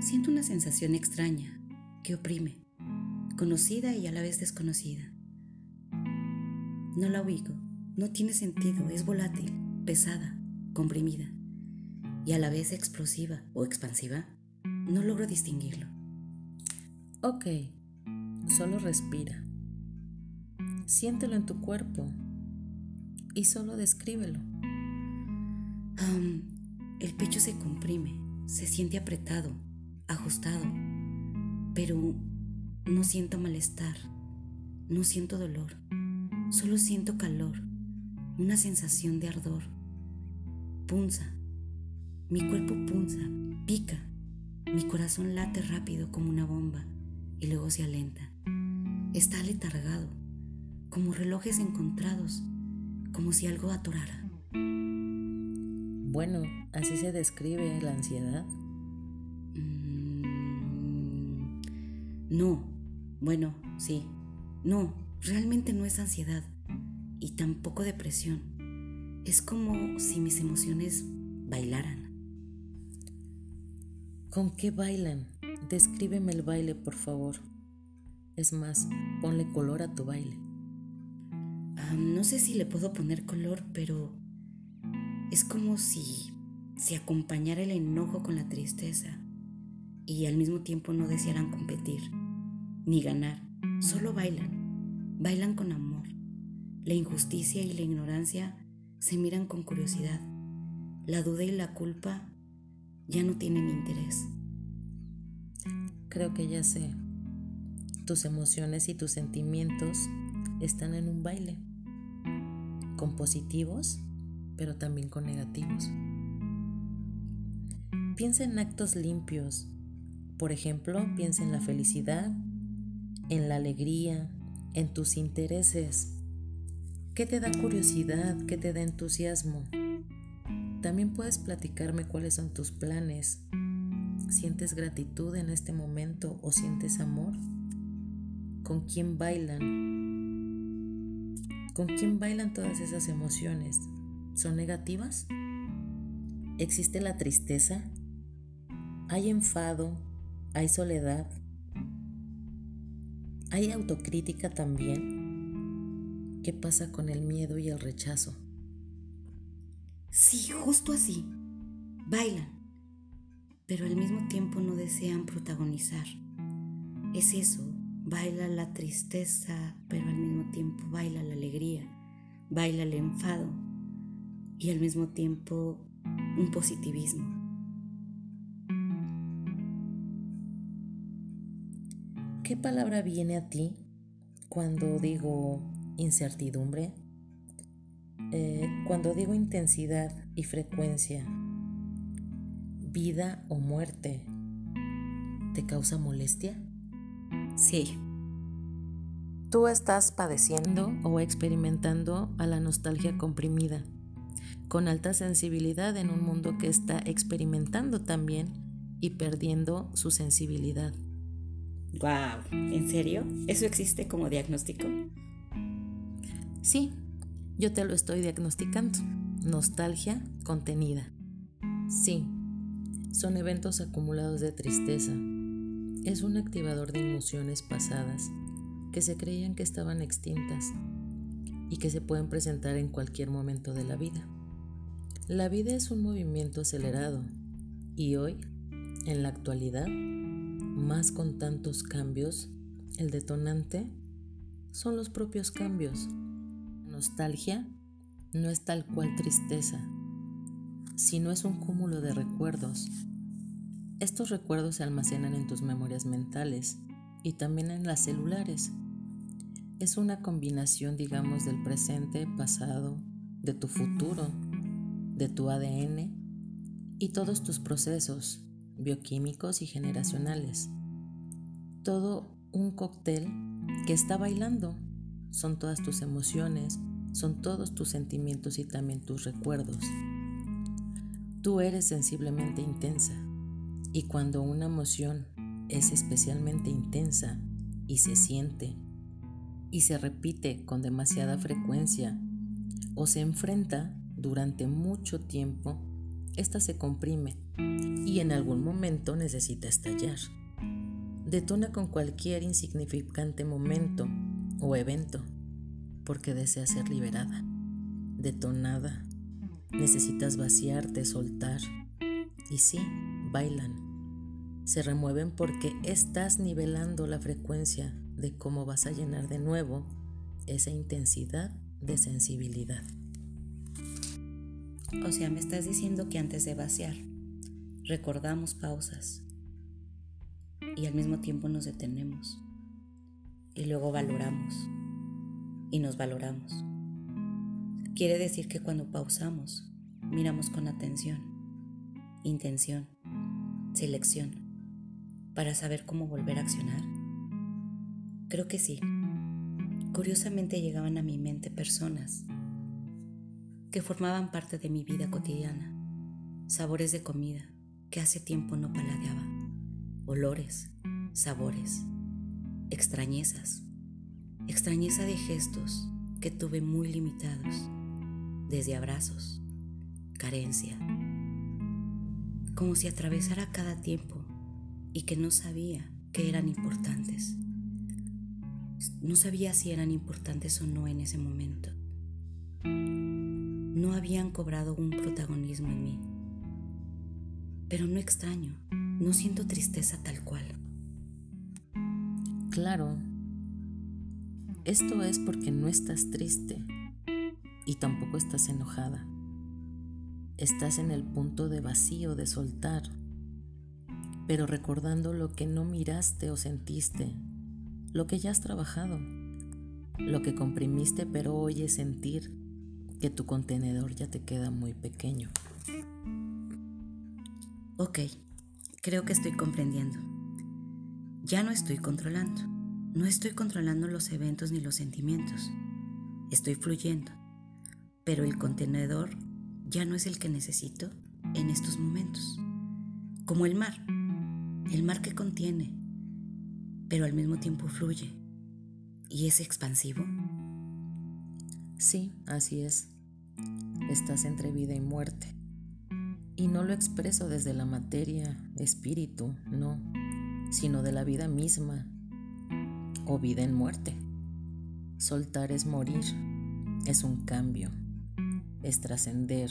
Siento una sensación extraña que oprime, conocida y a la vez desconocida. No la ubico, no tiene sentido, es volátil, pesada, comprimida y a la vez explosiva o expansiva. No logro distinguirlo. Ok, solo respira. Siéntelo en tu cuerpo y solo descríbelo. el pecho se comprime, se siente apretado, ajustado, pero no siento malestar, no siento dolor, solo siento calor, una sensación de ardor. Punza, mi cuerpo punza, pica, mi corazón late rápido como una bomba y luego se alenta. Está aletargado, como relojes encontrados, como si algo atorara. Bueno, así se describe la ansiedad. No, bueno, sí. No, realmente no es ansiedad y tampoco depresión. Es como si mis emociones bailaran. ¿Con qué bailan? Descríbeme el baile, por favor. Es más, ponle color a tu baile. no sé si le puedo poner color, pero es como si se acompañara el enojo con la tristeza y al mismo tiempo no desearan competir ni ganar, solo bailan, bailan con amor. La injusticia y la ignorancia se miran con curiosidad. La duda y la culpa ya no tienen interés. Creo que ya sé. Tus emociones y tus sentimientos están en un baile, con positivos, pero también con negativos. Piensa en actos limpios. Por ejemplo, piensa en la felicidad, en la alegría, en tus intereses. ¿Qué te da curiosidad? ¿Qué te da entusiasmo? También puedes platicarme cuáles son tus planes. ¿Sientes gratitud en este momento o sientes amor? ¿Con quién bailan? ¿Con quién bailan todas esas emociones? ¿Son negativas? ¿Existe la tristeza? ¿Hay enfado? ¿Hay soledad? ¿Hay autocrítica también? ¿Qué pasa con el miedo y el rechazo? Sí, justo así. Bailan, pero al mismo tiempo no desean protagonizar. Es eso, baila la tristeza, pero al mismo tiempo baila la alegría, baila el enfado y al mismo tiempo un positivismo. ¿Qué palabra viene a ti cuando digo incertidumbre? Eh, cuando digo intensidad y frecuencia, vida o muerte, ¿te causa molestia? Sí. Tú estás padeciendo o experimentando a la nostalgia comprimida, con alta sensibilidad en un mundo que está experimentando también y perdiendo su sensibilidad. Wow, ¿en serio? ¿Eso existe como diagnóstico? Sí, yo te lo estoy diagnosticando. Nostalgia contenida. Sí, son eventos acumulados de tristeza. Es un activador de emociones pasadas que se creían que estaban extintas y que se pueden presentar en cualquier momento de la vida. La vida es un movimiento acelerado y hoy, en la actualidad, más con tantos cambios, el detonante son los propios cambios. Nostalgia no es tal cual tristeza, sino es un cúmulo de recuerdos. Estos recuerdos se almacenan en tus memorias mentales y también en las celulares. Es una combinación, digamos, del presente, pasado, de tu futuro, de tu ADN y todos tus procesos, bioquímicos y generacionales. Todo un cóctel que está bailando. Son todas tus emociones, son todos tus sentimientos y también tus recuerdos. Tú eres sensiblemente intensa y cuando una emoción es especialmente intensa y se siente y se repite con demasiada frecuencia o se enfrenta durante mucho tiempo, esta se comprime y en algún momento necesita estallar. Detona con cualquier insignificante momento o evento porque desea ser liberada, detonada. Necesitas vaciarte, soltar. Y sí, bailan. Se remueven porque estás nivelando la frecuencia de cómo vas a llenar de nuevo esa intensidad de sensibilidad. O sea, me estás diciendo que antes de vaciar, recordamos pausas y al mismo tiempo nos detenemos y luego valoramos y nos valoramos. Quiere decir que cuando pausamos, miramos con atención, intención, selección, para saber cómo volver a accionar. Creo que sí. Curiosamente llegaban a mi mente personas que formaban parte de mi vida cotidiana, sabores de comida que hace tiempo no paladeaba, olores, sabores, extrañezas, extrañeza de gestos que tuve muy limitados, desde abrazos, carencia, como si atravesara cada tiempo y que no sabía que eran importantes. No sabía si eran importantes o no en ese momento no habían cobrado un protagonismo en mí. Pero no extraño, no siento tristeza tal cual. Claro, esto es porque no estás triste y tampoco estás enojada. Estás en el punto de vacío, de soltar, pero recordando lo que no miraste o sentiste, lo que ya has trabajado, lo que comprimiste pero oyes sentir que tu contenedor ya te queda muy pequeño. Ok, creo que estoy comprendiendo. Ya no estoy controlando. No estoy controlando los eventos ni los sentimientos. Estoy fluyendo. Pero el contenedor ya no es el que necesito en estos momentos. Como el mar. El mar que contiene, pero al mismo tiempo fluye. ¿Y es expansivo? Sí, así es. Estás entre vida y muerte. Y no lo expreso desde la materia, espíritu, no, sino de la vida misma o vida en muerte. Soltar es morir, es un cambio, es trascender,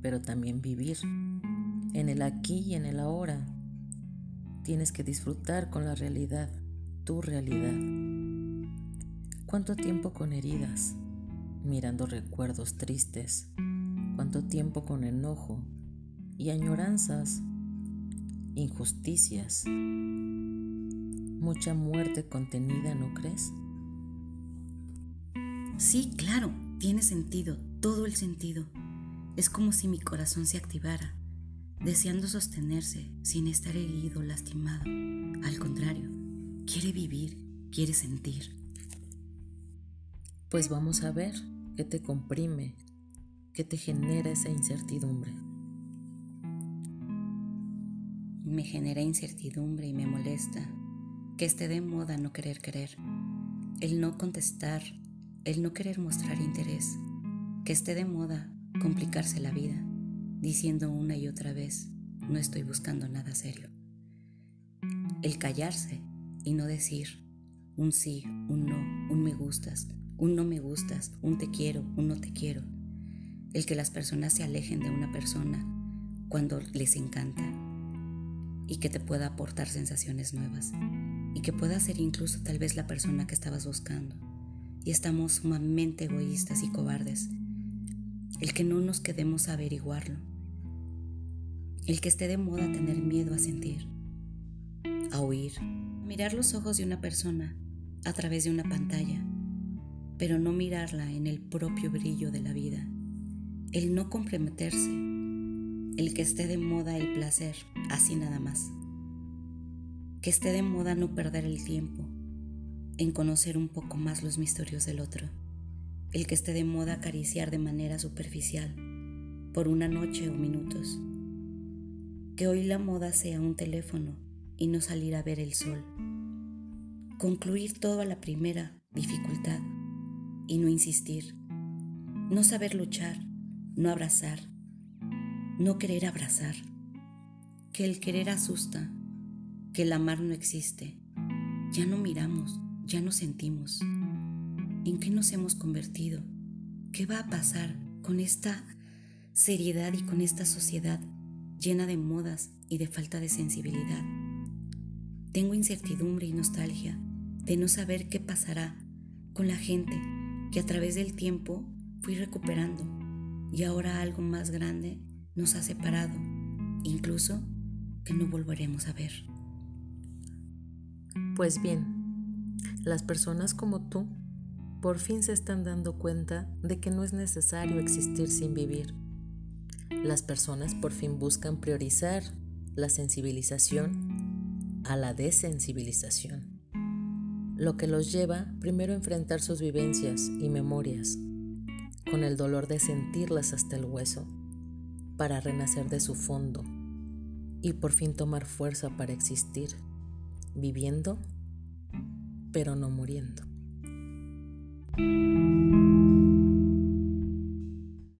pero también vivir. En el aquí y en el ahora tienes que disfrutar con la realidad, tu realidad. ¿Cuánto tiempo con heridas? Mirando recuerdos tristes, cuánto tiempo con enojo y añoranzas, injusticias, mucha muerte contenida, ¿no crees? Sí, claro, tiene sentido, todo el sentido. Es como si mi corazón se activara, deseando sostenerse sin estar herido, lastimado. Al contrario, quiere vivir, quiere sentir. Pues vamos a ver qué te comprime, qué te genera esa incertidumbre. Me genera incertidumbre y me molesta que esté de moda no querer querer, el no contestar, el no querer mostrar interés, que esté de moda complicarse la vida, diciendo una y otra vez, no estoy buscando nada serio. El callarse y no decir un sí, un no, un me gustas, un no me gustas, un te quiero, un no te quiero. El que las personas se alejen de una persona cuando les encanta y que te pueda aportar sensaciones nuevas y que pueda ser incluso tal vez la persona que estabas buscando. Y estamos sumamente egoístas y cobardes. El que no nos quedemos a averiguarlo. El que esté de moda tener miedo a sentir, a oír, mirar los ojos de una persona a través de una pantalla pero no mirarla en el propio brillo de la vida, el no comprometerse, el que esté de moda el placer, así nada más, que esté de moda no perder el tiempo en conocer un poco más los misterios del otro, el que esté de moda acariciar de manera superficial por una noche o minutos, que hoy la moda sea un teléfono y no salir a ver el sol, concluir todo a la primera dificultad y no insistir, no saber luchar, no abrazar, no querer abrazar, que el querer asusta, que el amar no existe. Ya no miramos, ya no sentimos. ¿En qué nos hemos convertido? ¿Qué va a pasar con esta seriedad y con esta sociedad llena de modas y de falta de sensibilidad? Tengo incertidumbre y nostalgia de no saber qué pasará con la gente que a través del tiempo fui recuperando y ahora algo más grande nos ha separado, incluso que no volveremos a ver. Pues bien, las personas como tú por fin se están dando cuenta de que no es necesario existir sin vivir. Las personas por fin buscan priorizar la sensibilización a la desensibilización, lo que los lleva primero a enfrentar sus vivencias y memorias, con el dolor de sentirlas hasta el hueso, para renacer de su fondo y por fin tomar fuerza para existir, viviendo, pero no muriendo.